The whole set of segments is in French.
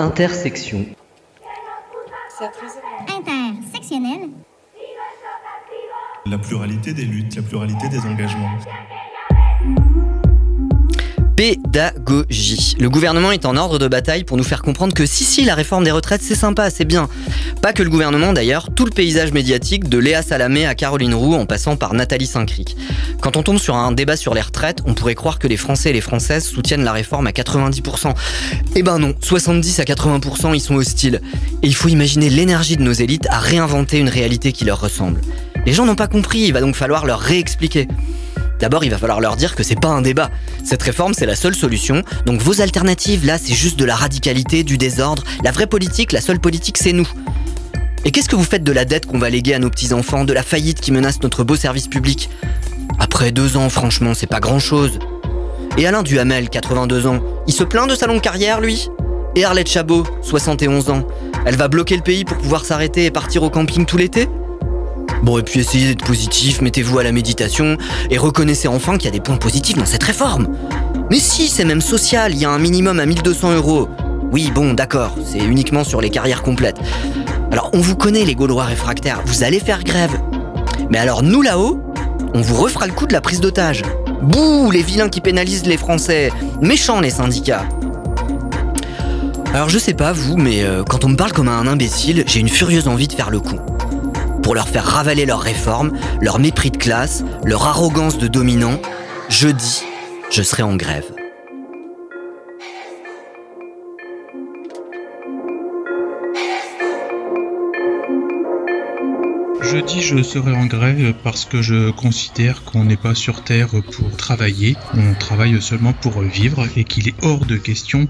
Intersection. Intersectionnel. La pluralité des luttes, la pluralité des engagements. Pédagogie. Le gouvernement est en ordre de bataille pour nous faire comprendre que si si la réforme des retraites c'est sympa, c'est bien. Pas que le gouvernement d'ailleurs, tout le paysage médiatique de Léa Salamé à Caroline Roux en passant par Nathalie Saint-Cric. Quand on tombe sur un débat sur les retraites, on pourrait croire que les Français et les Françaises soutiennent la réforme à 90%. Eh ben non, 70 à 80% ils sont hostiles. Et il faut imaginer l'énergie de nos élites à réinventer une réalité qui leur ressemble. Les gens n'ont pas compris, il va donc falloir leur réexpliquer. D'abord, il va falloir leur dire que c'est pas un débat. Cette réforme, c'est la seule solution. Donc vos alternatives, là, c'est juste de la radicalité, du désordre. La vraie politique, la seule politique, c'est nous. Et qu'est-ce que vous faites de la dette qu'on va léguer à nos petits-enfants, de la faillite qui menace notre beau service public? Après deux ans, franchement, c'est pas grand-chose. Et Alain Duhamel, 82 ans, il se plaint de sa longue carrière, lui? Et Arlette Chabot, 71 ans, elle va bloquer le pays pour pouvoir s'arrêter et partir au camping tout l'été? Bon, et puis essayez d'être positif, mettez-vous à la méditation et reconnaissez enfin qu'il y a des points positifs dans cette réforme. Mais si, c'est même social, il y a un minimum à 1200 euros. Oui, bon, d'accord, c'est uniquement sur les carrières complètes. Alors, on vous connaît, les Gaulois réfractaires, vous allez faire grève. Mais alors, nous là-haut, on vous refera le coup de la prise d'otage. Bouh, les vilains qui pénalisent les Français. Méchants, les syndicats. Alors, je sais pas vous, mais euh, quand on me parle comme un imbécile, j'ai une furieuse envie de faire le coup pour leur faire ravaler leurs réformes, leur mépris de classe, leur arrogance de dominant, jeudi, je serai en grève. Jeudi, je serai en grève parce que je considère qu'on n'est pas sur Terre pour travailler, on travaille seulement pour vivre et qu'il est hors de question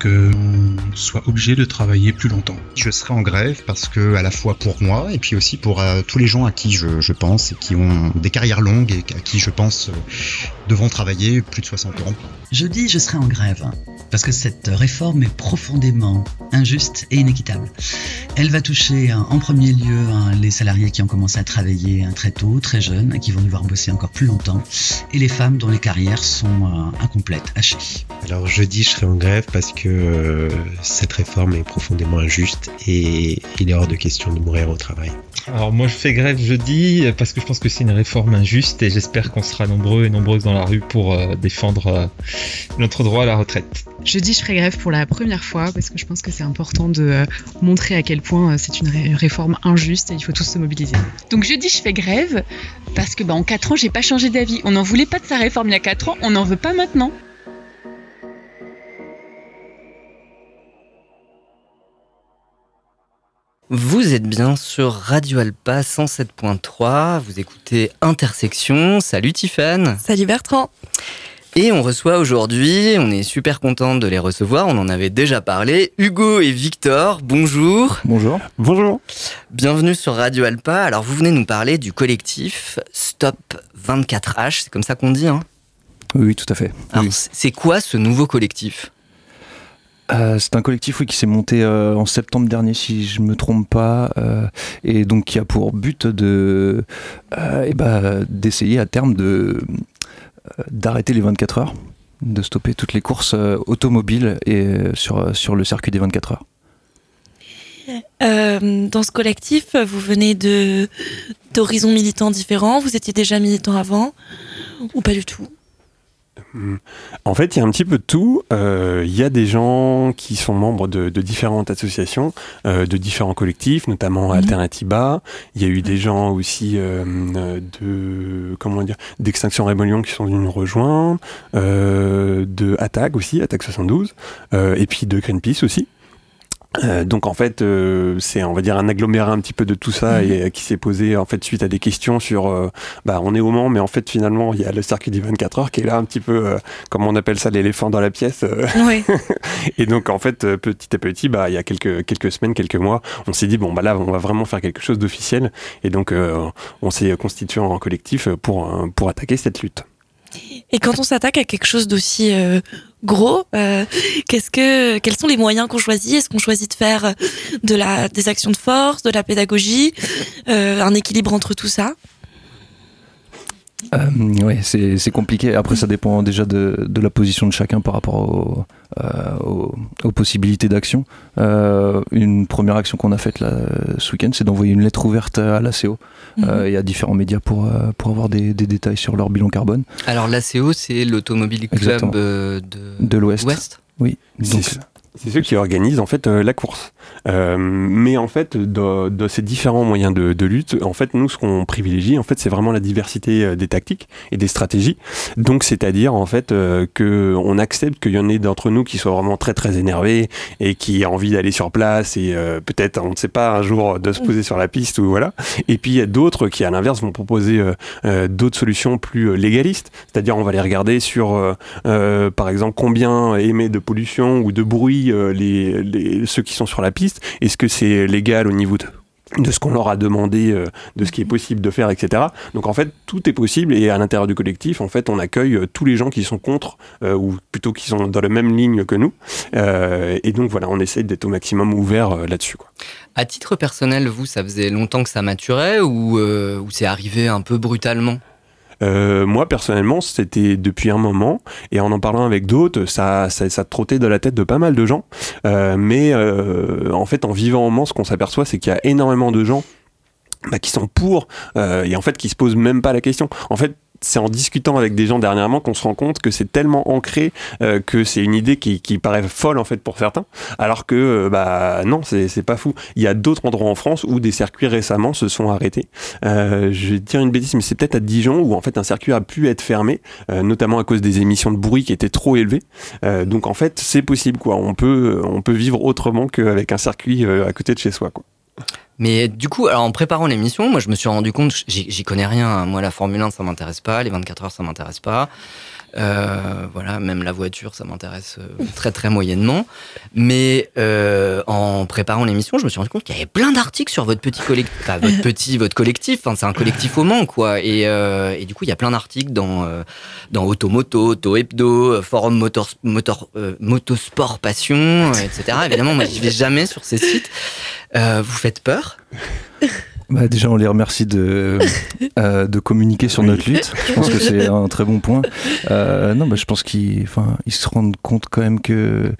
qu'on soit obligé de travailler plus longtemps. Je serai en grève parce que, à la fois pour moi et puis aussi pour euh, tous les gens à qui je, je, pense et qui ont des carrières longues et à qui je pense euh, devront travailler plus de 60 ans. Jeudi, je serai en grève parce que cette réforme est profondément injuste et inéquitable. Elle va toucher en premier lieu hein, les salariés qui ont commencé à travailler hein, très tôt, très jeunes, et qui vont devoir bosser encore plus longtemps, et les femmes dont les carrières sont euh, incomplètes, hachées. Alors jeudi, je serai en grève parce que euh, cette réforme est profondément injuste et il est hors de question de mourir au travail. Alors moi, je fais grève jeudi parce que je pense que c'est une réforme injuste et j'espère qu'on sera nombreux et nombreuses dans la rue pour euh, défendre euh, notre droit à la retraite. Jeudi, je ferai grève pour la première fois parce que je pense que c'est important de euh, montrer à quel point euh, c'est une ré- réforme injuste et il faut tous se mobiliser. Donc jeudi, je fais grève parce que bah, en 4 ans, j'ai pas changé d'avis. On n'en voulait pas de sa réforme il y a 4 ans, on n'en veut pas maintenant. Vous êtes bien sur Radio Alpa 107.3, vous écoutez Intersection. Salut Tiffane. Salut Bertrand. Et on reçoit aujourd'hui, on est super content de les recevoir, on en avait déjà parlé, Hugo et Victor, bonjour. Bonjour. Bonjour. Bienvenue sur Radio Alpa. Alors vous venez nous parler du collectif Stop 24H, c'est comme ça qu'on dit hein? Oui, oui, tout à fait. Alors Oui. c'est- quoi ce nouveau collectif? Euh, c'est un collectif oui, qui s'est monté euh, en septembre dernier, si je me trompe pas, euh, et donc qui a pour but de euh, eh ben, d'essayer à terme de d'arrêter les 24 heures, de stopper toutes les courses euh, automobiles et euh, sur euh, sur le circuit des 24 heures. Dans ce collectif, vous venez de d'horizons militants différents. Vous étiez déjà militant avant ou pas du tout? En fait, il y a un petit peu de tout. Euh, Il y a des gens qui sont membres de, de différentes associations, euh, de différents collectifs, notamment Alternatiba. Il y a eu des gens aussi euh, de comment dire d'Extinction Rébellion qui sont venus nous rejoindre, de Attaque aussi, Attaque 72, euh, et puis de Greenpeace aussi. Euh, donc en fait, euh, c'est on va dire un agglomérat un petit peu de tout ça et euh, qui s'est posé en fait suite à des questions sur, euh, bah on est au Mans, mais en fait finalement il y a le circuit des 24 heures qui est là un petit peu, comme on appelle ça, l'éléphant dans la pièce. Oui. et donc en fait petit à petit, bah il y a quelques quelques semaines, quelques mois, on s'est dit bon bah là on va vraiment faire quelque chose d'officiel et donc on s'est constitué en collectif pour pour attaquer cette lutte. Et quand on s'attaque à quelque chose d'aussi euh, gros, euh, qu'est-ce que, quels sont les moyens qu'on choisit? Est-ce qu'on choisit de faire de la, des actions de force, de la pédagogie, euh, un équilibre entre tout ça? Euh, ouais, c'est compliqué. Après, ça dépend déjà de, de la position de chacun par rapport au, aux, aux, possibilités d'action. une première action qu'on a faite là, ce week-end, c'est d'envoyer une lettre ouverte à l'ACO mhm. et à différents médias pour, pour avoir des, des, détails sur leur bilan carbone. Alors l'ACO, c'est l'Automobile Club de, de l'Ouest. Oui. Donc, c'est ceux qui organisent en fait la course. Euh, mais en fait, de, ces différents moyens de, lutte, en fait, nous, ce qu'on privilégie, en fait, c'est vraiment la diversité euh, des tactiques et des stratégies. Donc, c'est-à-dire, en fait, euh, que on accepte qu'il y en ait d'entre nous qui soient vraiment très, très énervés et qui aient envie d'aller sur place et euh, peut-être, on ne sait pas, un jour de se poser sur la piste ou voilà. Et puis, il y a d'autres qui, à l'inverse, vont proposer d'autres solutions plus légalistes. C'est-à-dire, on va les regarder sur, par exemple, combien émet de pollution ou de bruit les, les, ceux qui sont sur la piste est-ce que c'est légal au niveau de de ce qu'on leur a demandé, euh, de ce qui est possible de faire, etc. Donc en fait, tout est possible et à l'intérieur du collectif, en fait, on accueille euh, tous les gens qui sont contre euh, ou plutôt qui sont dans la même ligne que nous. et donc voilà, on essaie d'être au maximum ouvert là-dessus. À titre personnel, vous, ça faisait longtemps que ça maturait ou, ou c'est arrivé un peu brutalement? Euh, moi, personnellement, c'était depuis un moment, et en en parlant avec d'autres, ça, ça, trottait de la tête de pas mal de gens. Euh, mais euh, en fait, en vivant en Mans, ce qu'on s'aperçoit, c'est qu'il y a énormément de gens bah, qui sont pour, euh, et en fait, qui se posent même pas la question. En fait, c'est en discutant avec des gens dernièrement qu'on se rend compte que c'est tellement ancré euh, que c'est une idée qui, qui, paraît folle en fait pour certains, alors que euh, bah non, c'est pas fou. Il y a d'autres endroits en France où des circuits récemment se sont arrêtés. Euh, je vais dire une bêtise, mais c'est peut-être à Dijon où en fait un circuit a pu être fermé, euh, notamment à cause des émissions de bruit qui étaient trop élevées. Euh, donc en fait, c'est possible quoi. On peut on peut vivre autrement qu'avec un circuit à côté de chez soi quoi. Mais du coup, alors en préparant l'émission, moi je me suis rendu compte, j'y connais rien. Moi, la Formule 1, ça m'intéresse pas. Les 24 heures, ça m'intéresse pas. Euh, voilà, même la voiture, ça m'intéresse euh, très très moyennement. Mais euh, en préparant l'émission, je me suis rendu compte qu'il y avait plein d'articles sur votre petit collectif, enfin, votre petit, votre collectif. C'est un collectif au Mans, quoi. Et, euh, et, du coup, il y a plein d'articles dans euh, dans Automoto, Auto Hebdo, Forum Motor, Motor, Passion, etc. Évidemment, moi, j'y vais jamais sur ces sites. vous faites peur? Bah déjà, on les remercie de, euh, de communiquer sur notre lutte. Je pense que c'est un très bon point. Euh, non, bah, je pense qu'ils enfin, ils se rendent compte quand même que,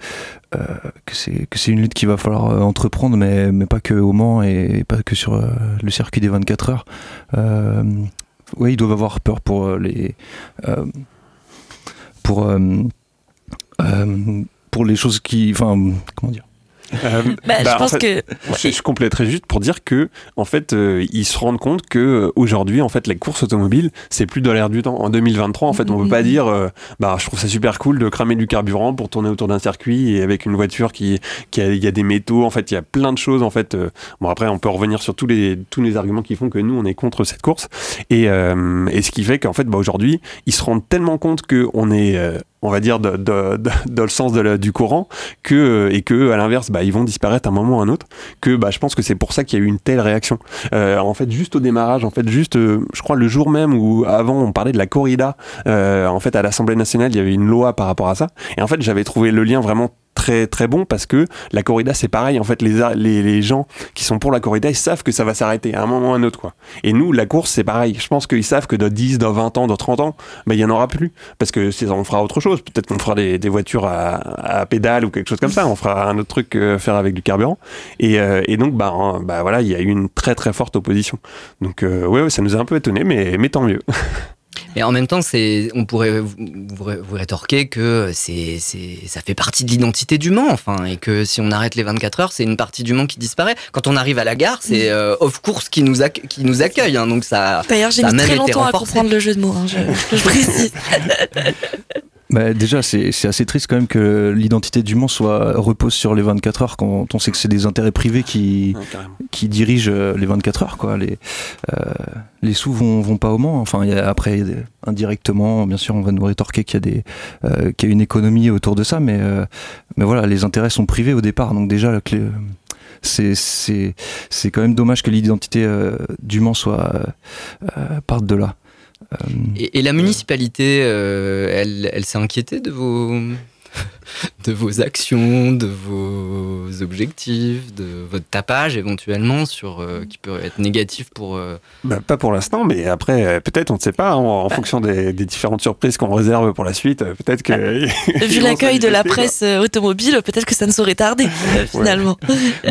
euh, que c'est une lutte qu'il va falloir entreprendre, mais, mais pas que au Mans et pas que sur le circuit des 24 heures. Oui, ils doivent avoir peur pour les. pour, pour les choses qui. Enfin, comment dire euh, bah, je bah, pense que je, compléterai juste pour dire que en fait euh, ils se rendent compte que euh, aujourd'hui en fait les courses automobiles c'est plus dans l'air du temps. En 2023 en fait on peut pas dire euh, bah je trouve ça super cool de cramer du carburant pour tourner autour d'un circuit et avec une voiture qui qui a, il y a des métaux. En fait il y a plein de choses en fait bon après on peut revenir sur tous les tous les arguments qui font que nous on est contre cette course. Et et ce qui fait qu'en fait bah aujourd'hui ils se rendent tellement compte que on est on va dire, de, de, de, dans le sens de du courant, que, et que, à l'inverse, bah, ils vont disparaître à un moment ou à un autre, que bah, je pense que c'est pour ça qu'il y a eu une telle réaction. Euh, en fait, juste au démarrage, en fait, juste, euh, je crois, le jour même où avant on parlait de la corrida, euh, en fait, à l'Assemblée nationale, il y avait une loi par rapport à ça. Et en fait, j'avais trouvé le lien vraiment très très bon parce que la corrida c'est pareil. En fait les, les, gens qui sont pour la corrida ils savent que ça va s'arrêter à un moment ou à un autre quoi. Et nous la course c'est pareil. Je pense qu'ils savent que dans 10 dans 20 ans dans 30 ans bah, il y en aura plus. Parce que on fera autre chose. Peut-être qu'on fera des, des voitures à, à, pédale ou quelque chose comme ça. On fera un autre truc euh, faire avec du carburant. Et, euh, et donc bah, bah voilà il y a eu une très très forte opposition. Donc euh, ouais, ouais ça nous a un peu étonné mais, mais tant mieux Mais en même temps, c'est, on pourrait vous, vous rétorquer que c'est, ça fait partie de l'identité du Mans, enfin, et que si on arrête les 24 heures, c'est une partie du Mans qui disparaît. Quand on arrive à la gare, c'est euh, Off Course qui nous, accueille, qui nous accueille, hein, donc ça. D'ailleurs, j'ai mis très longtemps à comprendre le jeu de mots, hein, je, je précise. Bah déjà, c'est assez triste quand même que l'identité du Mans soit repose sur les 24 heures quand on sait que c'est des intérêts privés qui, qui dirigent euh, les 24 heures. Quoi. Les, euh, les sous vont, vont pas au Mans. Enfin, y a, après, indirectement, bien sûr, on va nous rétorquer qu'il y, a des, euh, qu'il y a une économie autour de ça, mais, euh, mais voilà, les intérêts sont privés au départ. Donc déjà, c'est quand même dommage que l'identité euh, du Mans soit euh, parte de là. Et, et, la municipalité, euh, elle, elle s'est inquiétée de vos, de vos actions, de vos objectifs, de votre tapage éventuellement sur euh, qui peut être négatif pour. euh, Bah, pas pour l'instant, mais après, euh, peut-être, on ne sait pas, hein, en, en fonction des, des différentes surprises qu'on réserve pour la suite, peut-être que. Vu l'accueil de la presse automobile, peut-être que ça ne saurait tarder, finalement.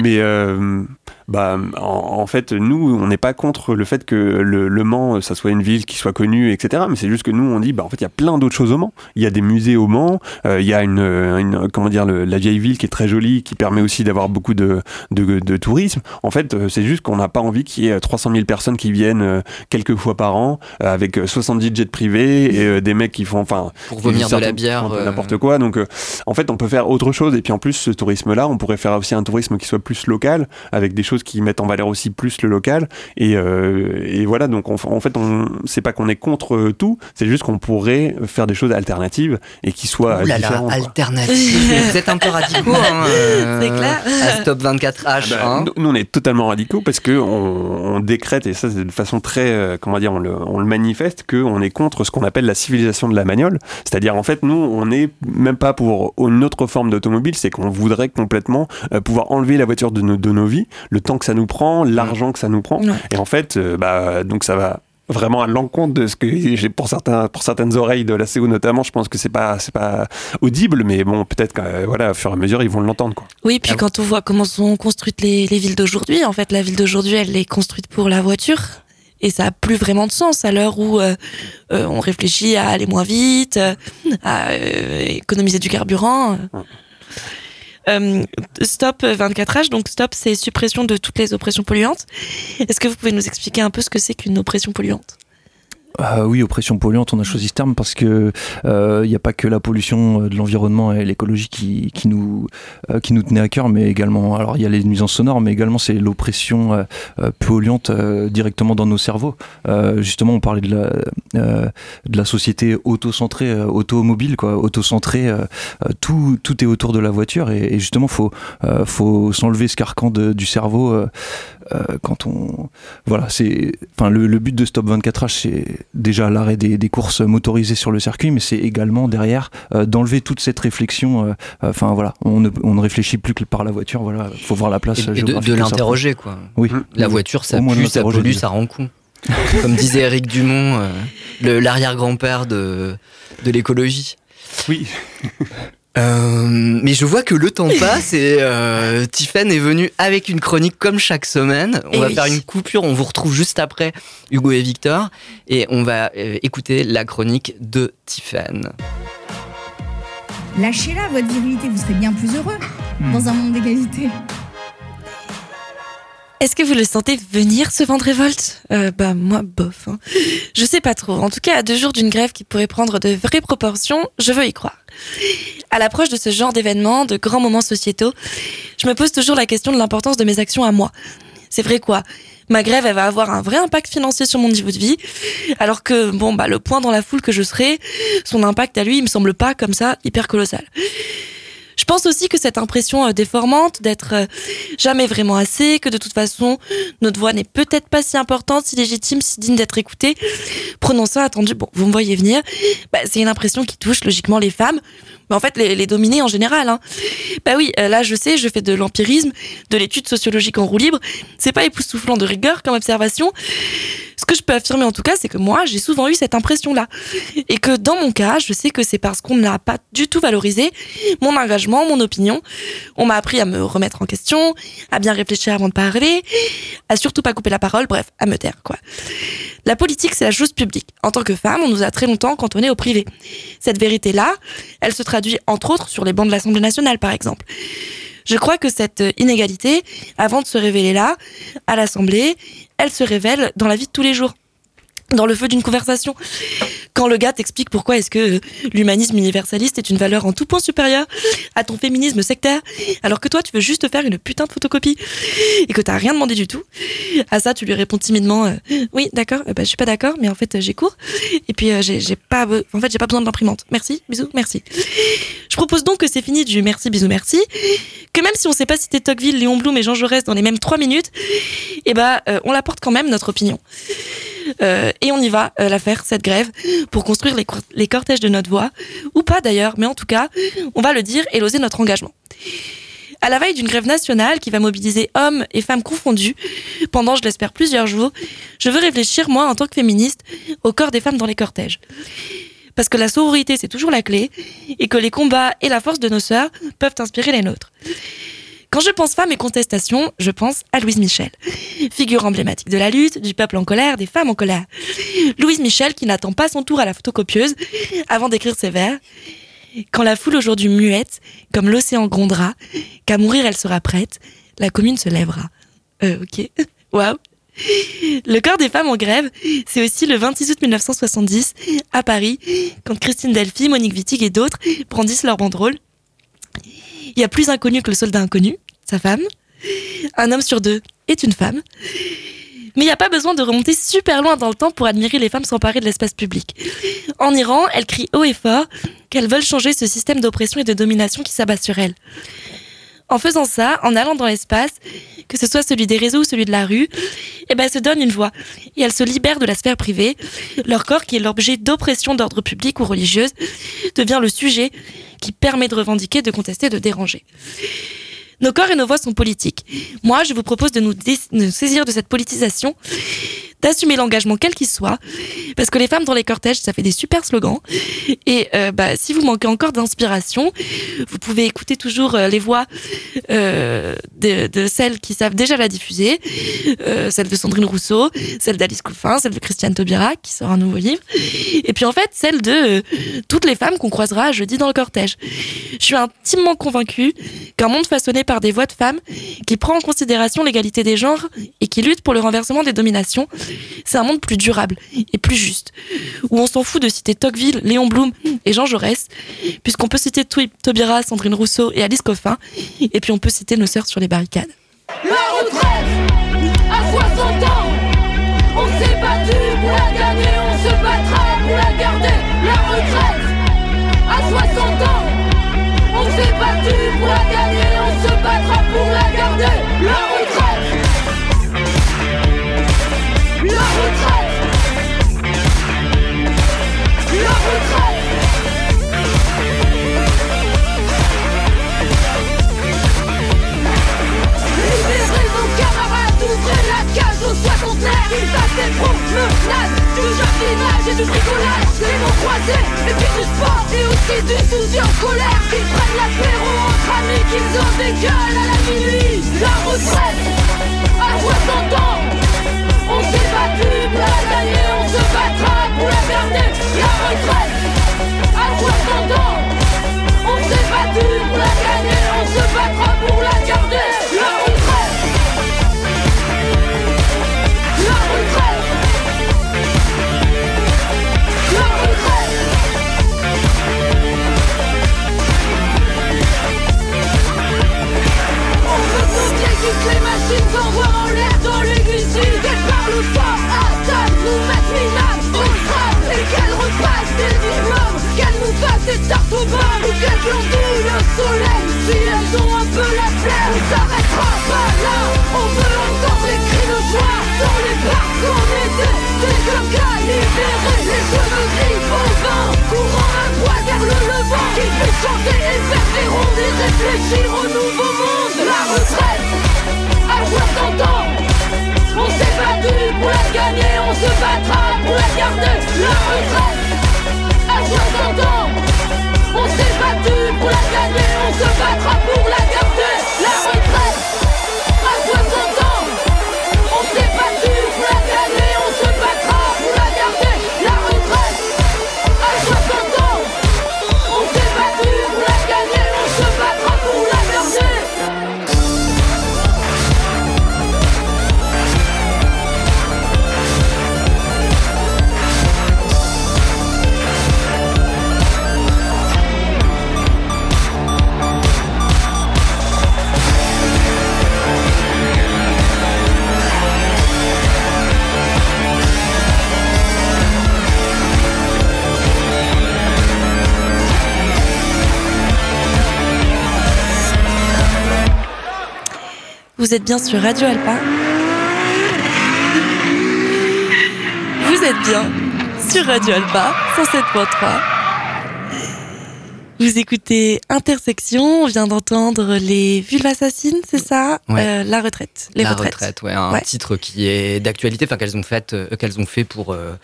Mais euh, bah, en, en fait, nous, on n'est pas contre le fait que le, le Mans, ça soit une ville qui soit connue, etc. Mais c'est juste que nous, on dit, bah, en fait, il y a plein d'autres choses au Mans. Il y a des musées au Mans, euh, il y a une, une- comment dire, le- la vieille ville qui est très jolie, qui permet aussi d'avoir beaucoup de, de, de tourisme. En fait, euh, c'est juste qu'on n'a pas envie qu'il y ait 300 000 personnes qui viennent euh, quelques fois par an, euh, avec euh, 70 jets privés et euh, des mecs qui font, enfin, Pour qui de la bière, euh. n'importe quoi. Donc, euh, en fait, on peut faire autre chose. Et puis, en plus, ce tourisme-là, on pourrait faire aussi un tourisme qui soit plus local, avec des choses qui mettent en valeur aussi plus le local. Et, euh, et voilà. Donc, on- en fait, on, c'est pas qu'on est contre euh, tout, c'est juste qu'on pourrait faire des choses alternatives et qui soient Ouh là là, différentes. quoi. Vous êtes un peu radicaux, hein, euh, C'est clair. À Stop 24H. Ah bah, hein. nous, nous, on est totalement radicaux parce que on, décrète et ça c'est de façon très euh, comment dire on le, on le manifeste que on est contre ce qu'on appelle la civilisation de la magnole c'est-à-dire en fait nous on n'est même pas pour une autre forme d'automobile c'est qu'on voudrait complètement euh, pouvoir enlever la voiture de nos, de nos vies le temps que ça nous prend l'argent que ça nous prend Ouais. et en fait euh, bah donc ça va vraiment à l'encontre de ce que j'ai pour certains pour certaines oreilles de la CO notamment je pense que c'est pas c'est pas audible mais bon peut-être que euh, voilà au fur et à mesure ils vont l'entendre quoi Oui, puis quand on voit comment sont construites les, les villes d'aujourd'hui, en fait, la ville d'aujourd'hui, elle est construite pour la voiture. Et ça a plus vraiment de sens à l'heure où euh, euh, on réfléchit à aller moins vite, à euh, économiser du carburant. Euh, stop 24H, donc stop, c'est suppression de toutes les oppressions polluantes. Est-ce que vous pouvez nous expliquer un peu ce que c'est qu'une oppression polluante? Ah oui, oppression polluante, on a choisi ce terme parce que il n'y a pas que la pollution euh, de l'environnement et l'écologie qui, qui nous euh, qui nous tenait à cœur, mais également, alors il y a les nuisances sonores, mais également c'est l'oppression euh, euh, polluante euh, directement dans nos cerveaux. Euh, justement, on parlait de la euh, de la société auto-centrée, euh, automobile, quoi, auto-centrée. euh, euh, tout tout est autour de la voiture et, et justement, faut euh, faut s'enlever ce carcan de- du cerveau. euh, euh, quand on voilà c'est enfin le, le but de Stop 24H c'est déjà l'arrêt des, des courses motorisées sur le circuit mais c'est également derrière euh, d'enlever toute cette réflexion euh, enfin voilà on ne, on ne réfléchit plus que par la voiture voilà faut voir la place Et, et de, l'interroger, quoi. oui La voiture, ça pue, ça pollue, déjà. ça rend con. Comme disait Eric Dumont, euh, l'arrière-grand-père de, de l'écologie. oui Euh, mais je vois que le temps passe et euh, Tiffen est venu avec une chronique comme chaque semaine. On Eh va oui. faire une coupure, on vous retrouve juste après Hugo et Victor et on va euh, écouter la chronique de Tiffen. Lâchez-la, votre virilité, vous serez bien plus heureux dans un monde d'égalité. Est-ce que vous le sentez venir ce vent de révolte? Euh, Bah moi, bof. hein. Je sais pas trop. En tout cas, à deux jours d'une grève qui pourrait prendre de vraies proportions, je veux y croire. À l'approche de ce genre d'événements, de grands moments sociétaux, je me pose toujours la question de l'importance de mes actions à moi. C'est vrai quoi? Ma grève, elle va avoir un vrai impact financier sur mon niveau de vie, alors que bon bah le point dans la foule que je serai, son impact à lui, il me semble pas comme ça hyper colossal. Je pense aussi que cette impression euh, déformante d'être euh, jamais vraiment assez, que de toute façon, notre voix n'est peut-être pas si importante, si légitime, si digne d'être écoutée. Prenons ça attendu, bon, vous me voyez venir. Bah, c'est une impression qui touche logiquement les femmes, mais en fait les, les dominés en général. Hein. Bah oui, euh, là je sais, je fais de l'empirisme, de l'étude sociologique en roue libre. C'est pas époustouflant de rigueur comme observation. Ce que je peux affirmer en tout cas, c'est que moi, j'ai souvent eu cette impression-là. Et que dans mon cas, je sais que c'est parce qu'on n'a pas du tout valorisé mon engagement, mon opinion. On m'a appris à me remettre en question, à bien réfléchir avant de parler, à surtout pas couper la parole, bref, à me taire, quoi. La politique, c'est la chose publique. En tant que femme, on nous a très longtemps cantonnés au privé. Cette vérité-là, elle se traduit entre autres sur les bancs de l'Assemblée nationale, par exemple. Je crois que cette inégalité, avant de se révéler là, à l'Assemblée, elle se révèle dans la vie de tous les jours. Dans le feu d'une conversation. Quand le gars t'explique pourquoi est-ce que l'humanisme universaliste est une valeur en tout point supérieure à ton féminisme sectaire, alors que toi tu veux juste faire une putain de photocopie et que t'as rien demandé du tout. À ça tu lui réponds timidement euh, oui d'accord, euh, bah, je suis pas d'accord, mais en fait euh, j'ai cours et puis euh, j'ai pas, en fait j'ai pas besoin d'imprimante. Merci, bisous, merci. Je propose donc que c'est fini du merci, bisous, merci. Que même si on sait pas citer Tocqueville, Léon Blum et Jean Jaurès dans les mêmes trois minutes, eh ben, euh, on apporte quand même notre opinion. Euh, et on y va euh, la faire, cette grève, pour construire les, les cortèges de notre voix, ou pas d'ailleurs, mais en tout cas, on va le dire et l'oser notre engagement. À la veille d'une grève nationale qui va mobiliser hommes et femmes confondus pendant, je l'espère, plusieurs jours, je veux réfléchir, moi, en tant que féministe, au corps des femmes dans les cortèges. Parce que la sororité, c'est toujours la clé, et que les combats et la force de nos sœurs peuvent inspirer les nôtres. Quand je pense femmes et contestation, je pense à Louise Michel, figure emblématique de la lutte, du peuple en colère, des femmes en colère. Louise Michel qui n'attend pas son tour à la photocopieuse avant d'écrire ses vers. Quand la foule aujourd'hui muette, comme l'océan grondera, qu'à mourir elle sera prête, la commune se lèvera. Euh, ok. Waouh. Le corps des femmes en grève, c'est aussi le 26 août 1970, à Paris, quand Christine Delphi, Monique Wittig et d'autres brandissent leur banderole. Il y a plus inconnu que le soldat inconnu, sa femme. Un homme sur deux est une femme. Mais il n'y a pas besoin de remonter super loin dans le temps pour admirer les femmes s'emparer de l'espace public. En Iran, elles crient haut et fort qu'elles veulent changer ce système d'oppression et de domination qui s'abat sur elles. En faisant ça, en allant dans l'espace, que ce soit celui des réseaux ou celui de la rue, eh ben, elles se donnent une voix. Et elles se libèrent de la sphère privée. Leur corps, qui est l'objet d'oppression d'ordre public ou religieuse, devient le sujet qui permet de revendiquer, de contester, de déranger. Nos corps et nos voix sont politiques. Moi, je vous propose de nous, dé- de nous saisir de cette politisation, d'assumer l'engagement quel qu'il soit, parce que les femmes dans les cortèges, ça fait des super slogans. Et euh, bah, si vous manquez encore d'inspiration, vous pouvez écouter toujours euh, les voix euh, de, de celles qui savent déjà la diffuser, euh, celle de Sandrine Rousseau, celle d'Alice Couffin, celle de Christiane Taubira, qui sort un nouveau livre, et puis en fait celle de euh, toutes les femmes qu'on croisera jeudi dans le cortège. Je suis intimement convaincue qu'un monde façonné par des voix de femmes qui prend en considération l'égalité des genres et qui lutte pour le renversement des dominations, c'est un monde plus durable et plus juste, où on s'en fout de citer Tocqueville, Léon Blum et Jean Jaurès, puisqu'on peut citer Taubira, Sandrine Rousseau et Alice Coffin, et puis on peut citer nos sœurs sur les barricades. La retraite à 60 ans On s'est battu pour la gagner, on se battra pour la garder La retraite Vous êtes bien sur Radio Alpa. Vous êtes bien sur Radio Alpha 107.3. Vous écoutez Intersection, on vient d'entendre les vulves assassines, c'est ça Ouais. Euh, La retraite, les la retraites. retraite, ouais, un Ouais. titre qui est d'actualité, enfin qu'elles ont fait, euh, qu'elles ont fait pour euh,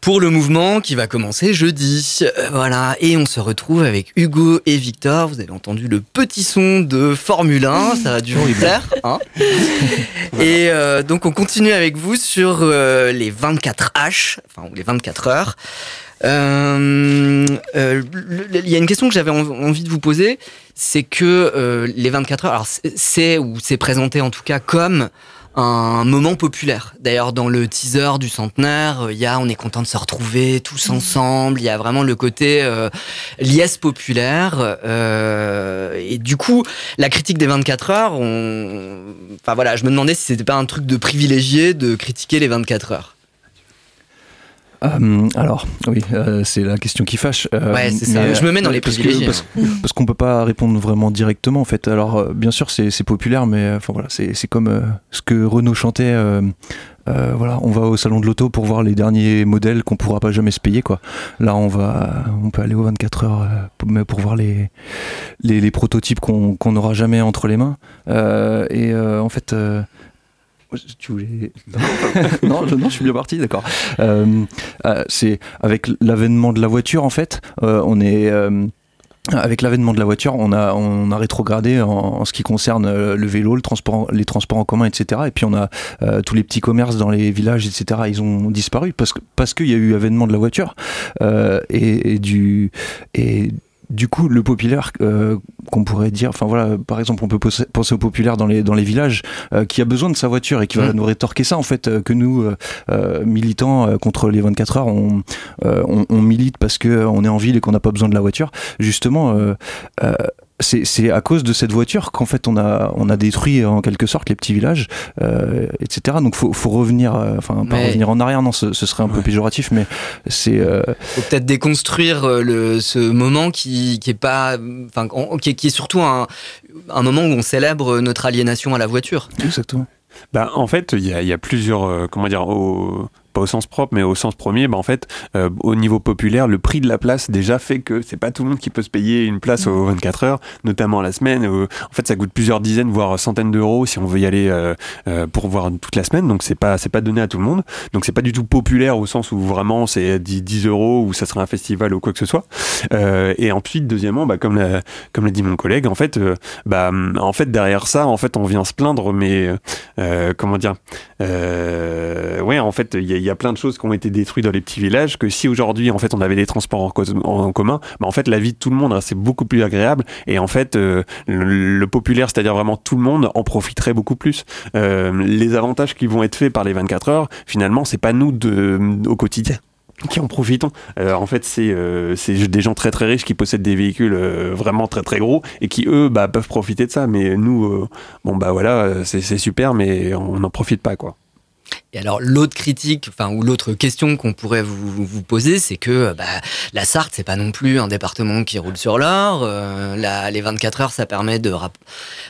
pour le mouvement qui va commencer jeudi. Voilà, et on se retrouve avec Hugo et Victor. Vous avez entendu le petit son de Formule 1, ça va dû vous plaire, hein Et donc on continue avec vous sur les 24 H, enfin ou les 24 heures. Euh, euh, Il y a une question que j'avais en- envie de vous poser, c'est que euh, les 24 heures, alors c'est- ou c'est présenté en tout cas comme un moment populaire. D'ailleurs, dans le teaser du centenaire, euh, il y a on est content de se retrouver tous ensemble. Il y a vraiment le côté euh, liesse populaire. euh, et du coup, la critique des 24 heures, on... enfin voilà, je me demandais si c'était pas un truc de privilégié de critiquer les 24 heures. Euh, alors, oui, euh, c'est la question qui fâche. euh, Ouais, c'est ça. mais, Je me mets dans les parce que- privilégiés, Parce, hein. parce qu'on peut pas répondre vraiment directement, en fait. Alors, bien sûr, c'est c'est populaire, mais enfin voilà, c'est c'est comme ce que Renault chantait. voilà, on va au salon de l'auto pour voir les derniers modèles qu'on pourra pas jamais se payer, quoi. Là, on va, on peut aller aux 24 heures pour, mais pour voir les, les, les prototypes qu'on qu'on n'aura jamais entre les mains. Et en fait. Tu voulais... non, je, non, je suis bien parti, d'accord. Euh, euh, c'est avec l'avènement de la voiture, en fait, euh, on est. avec l'avènement de la voiture, on a, on a rétrogradé en, ce qui concerne le vélo, le transport, les transports en commun, etc. Et puis on a tous les petits commerces dans les villages, etc. Ils ont disparu parce parce qu'il y a eu avènement de la voiture et, et du et du coup, le populaire euh, qu'on pourrait dire, enfin voilà, par exemple, on peut penser au populaire dans les dans les villages euh, qui a besoin de sa voiture et qui va Mm. nous rétorquer ça en fait euh, que nous militants euh, contre les 24 heures, on, euh, on, on milite parce que on est en ville et qu'on n'a pas besoin de la voiture. Justement. C'est c'est à cause de cette voiture qu'en fait on a on a détruit en quelque sorte les petits villages euh, etc donc faut faut revenir euh, enfin pas Mais- revenir en arrière non ce, ce serait un peu péjoratif mais c'est euh, faut peut-être déconstruire euh, le, ce moment qui, qui est pas, enfin, qui, est- qui est surtout un, un moment où on célèbre notre aliénation à la voiture. Exactement. Bah, en fait, il y a, il y a plusieurs, euh, comment dire, au, pas au sens propre, mais au sens premier, bah, en fait, euh, au niveau populaire, le prix de la place déjà fait que c'est pas tout le monde qui peut se payer une place aux 24 heures, notamment la semaine. où, en fait, ça coûte plusieurs dizaines, voire centaines d'euros si on veut y aller euh, euh, pour voir toute la semaine. Donc, c'est pas, c'est pas donné à tout le monde. Donc, c'est pas du tout populaire au sens où vraiment c'est 10, 10 euros ou ça serait un festival ou quoi que ce soit. Euh, et ensuite, deuxièmement, bah, comme l'a, comme l'a dit mon collègue, en fait, bah, en fait, derrière ça, en fait, on vient se plaindre, mais comment dire, ouais, en fait, il y, a- y a plein de choses qui ont été détruites dans les petits villages. Que si aujourd'hui, en fait, on avait des transports en, commun, bah, en fait, la vie de tout le monde, c'est beaucoup plus agréable. Et en fait, euh, le, populaire, c'est-à-dire vraiment tout le monde, en profiterait beaucoup plus. Euh, les avantages qui vont être faits par les 24 heures, finalement, c'est pas nous de, au quotidien qui en profitons. Euh, en fait, c'est des gens très très riches qui possèdent des véhicules vraiment très très gros et qui eux bah, peuvent profiter de ça. Mais nous, bon bah voilà, c'est super, mais on n'en profite pas quoi. Et alors l'autre critique, enfin ou l'autre question qu'on pourrait vous, vous poser, c'est que euh, bah, la Sarthe, c'est pas non plus un département qui roule sur l'or. Euh, les 24 heures, ça permet de, rap-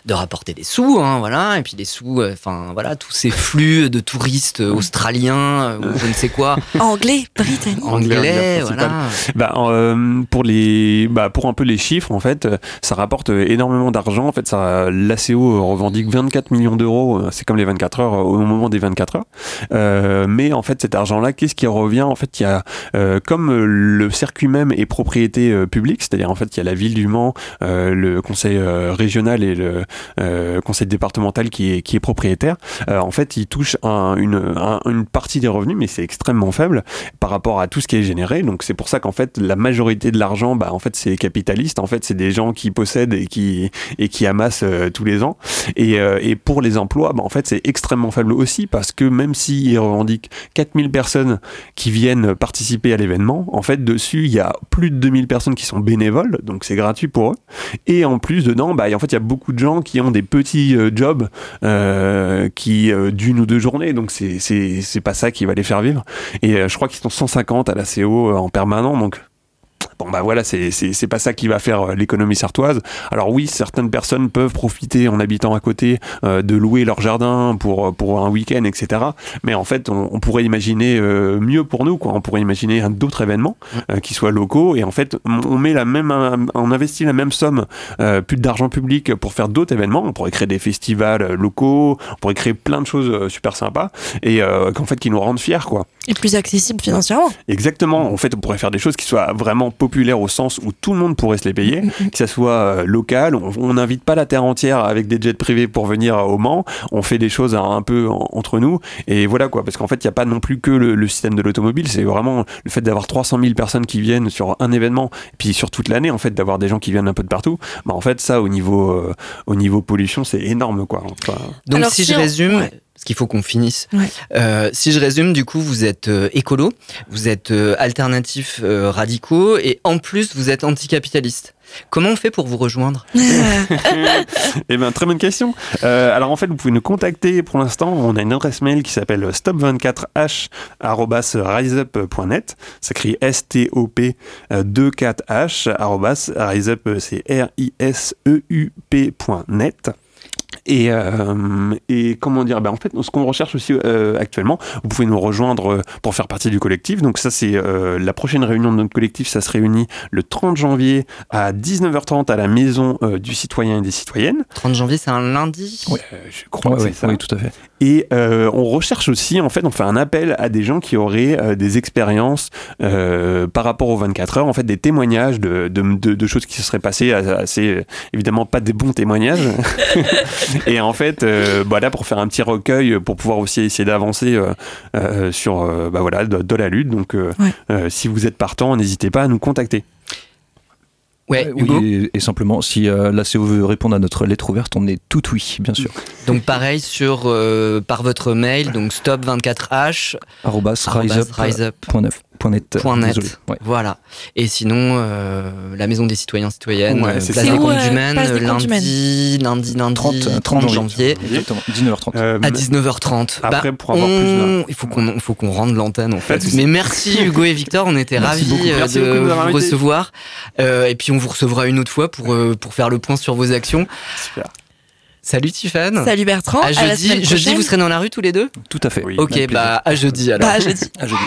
de rapporter des sous, hein, voilà. Et puis des sous, euh, enfin voilà, tous ces flux de touristes australiens ou je ne sais quoi. Anglais, britannique. Anglais, voilà. Bah, euh, pour les, bah, pour un peu les chiffres, en fait, ça rapporte énormément d'argent. En fait, ça, l'ACO revendique 24 millions d'euros. C'est comme les 24 heures au moment des 24 heures. Euh, mais en fait, cet argent-là, qu'est-ce qui revient? En fait, il y a, euh, comme euh, le circuit même est propriété euh, publique, c'est-à-dire en fait, il y a la ville du Mans, le conseil régional et le conseil départemental qui est, qui est propriétaire. En fait, ils touchent un- une, un- une partie des revenus, mais c'est extrêmement faible par rapport à tout ce qui est généré. Donc c'est pour ça qu'en fait la majorité de l'argent, bah en fait c'est les capitalistes. En fait c'est des gens qui possèdent et qui et qui amassent tous les ans. Et, et pour les emplois, bah en fait c'est extrêmement faible aussi parce que même s'ils revendiquent 4000 personnes qui viennent participer à l'événement, en fait dessus il y a plus de 2000 personnes qui sont bénévoles, donc c'est gratuit pour eux. Et en plus dedans, bah en fait il y a beaucoup de gens qui ont des petits euh, jobs euh, qui euh, d'une ou deux journées, donc c'est pas ça qui va les faire vivre. Et je crois qu'ils sont 150 à la CO euh, en permanent, donc Bon bah voilà, c'est pas ça qui va faire euh, l'économie sartoise. Alors oui, certaines personnes peuvent profiter en habitant à côté euh, de louer leur jardin pour pour un week-end, etc. Mais en fait, on, on pourrait imaginer euh, mieux pour nous, quoi. On pourrait imaginer d'autres événements euh, qui soient locaux et en fait, on met la même, on investit la même somme, euh, plus d'argent public pour faire d'autres événements. On pourrait créer des festivals euh, locaux, on pourrait créer plein de choses euh, super sympas et euh, qu'en fait qui nous rendent fiers, quoi. Et plus accessible financièrement. Exactement. En fait, on pourrait faire des choses qui soient vraiment populaires au sens où tout le monde pourrait se les payer, que ça soit euh, local. On n'invite pas la terre entière avec des jets privés pour venir au Mans. On fait des choses un, un peu en- entre nous. Et voilà quoi. Parce qu'en fait, il n'y a pas non plus que le, le système de l'automobile. C'est vraiment le fait d'avoir 300 000 personnes qui viennent sur un événement, et puis sur toute l'année, en fait, d'avoir des gens qui viennent un peu de partout. Bah, en fait, ça, au niveau, euh, au niveau pollution, c'est énorme quoi. Enfin, Donc Alors, si, si je on- résume, ouais. Parce qu'il faut qu'on finisse. Ouais. Euh, si je résume, du coup, vous êtes euh, écolo, vous êtes euh, alternatifs euh, radicaux et en plus vous êtes anticapitaliste. Comment on fait pour vous rejoindre Eh ben, très bonne question. Euh, alors en fait, vous pouvez nous contacter. Pour l'instant, on a une adresse mail qui s'appelle stop24h@riseup.net. Ça écrit S-T-O-P 24H arrobas riseup, c'est R-I-S-E-U-P.net. Et, euh, et comment dire ben En fait, ce qu'on recherche aussi euh, actuellement, vous pouvez nous rejoindre euh, pour faire partie du collectif. Donc ça, c'est euh, la prochaine réunion de notre collectif. Ça se réunit le 30 janvier à 19h30 à la maison euh, du citoyen et des citoyennes. 30 janvier, c'est un lundi? Euh, je crois Ouais, que ouais, c'est ça. oui, tout à fait. Et euh, on recherche aussi, en fait, on fait un appel à des gens qui auraient euh, des expériences euh, par rapport aux 24 heures, en fait, des témoignages de, de, de- de choses qui se seraient passées, assez, euh, évidemment pas des bons témoignages. et en fait, euh, bah pour faire un petit recueil, pour pouvoir aussi essayer d'avancer euh, euh, sur euh, bah voilà, de, la lutte. Donc, euh, si vous êtes partant, n'hésitez pas à nous contacter. Ouais, oui, et, et simplement, si euh, la CO veut répondre à notre lettre ouverte, on est tout oui, bien sûr. Donc pareil sur euh, par votre mail, donc stop24h Arrobas arrobas riseup. riseup. Point net. Point net. Désolé. Ouais. Voilà. Et sinon, euh, la maison des citoyens citoyennes, Ouais, place ça. des où, euh, Maine, place des lundi, lundi, lundi, 30, 30, janvier. Exactement, 19h30. Euh, à 19h30. Après, Bah, pour avoir on- plus il faut qu'on faut qu'on rende l'antenne en fait. Mais merci Hugo et Victor, on était Merci ravis beaucoup. euh, Merci de beaucoup vous recevoir. Euh, et puis on vous recevra une autre fois pour euh, pour faire le point sur vos actions. Super. Salut Tiffany. Salut Bertrand. À à la jeudi, jeudi prochaine. vous serez dans la rue tous les deux? Tout à fait. Ok, bah à jeudi alors. Bah, à jeudi. À jeudi.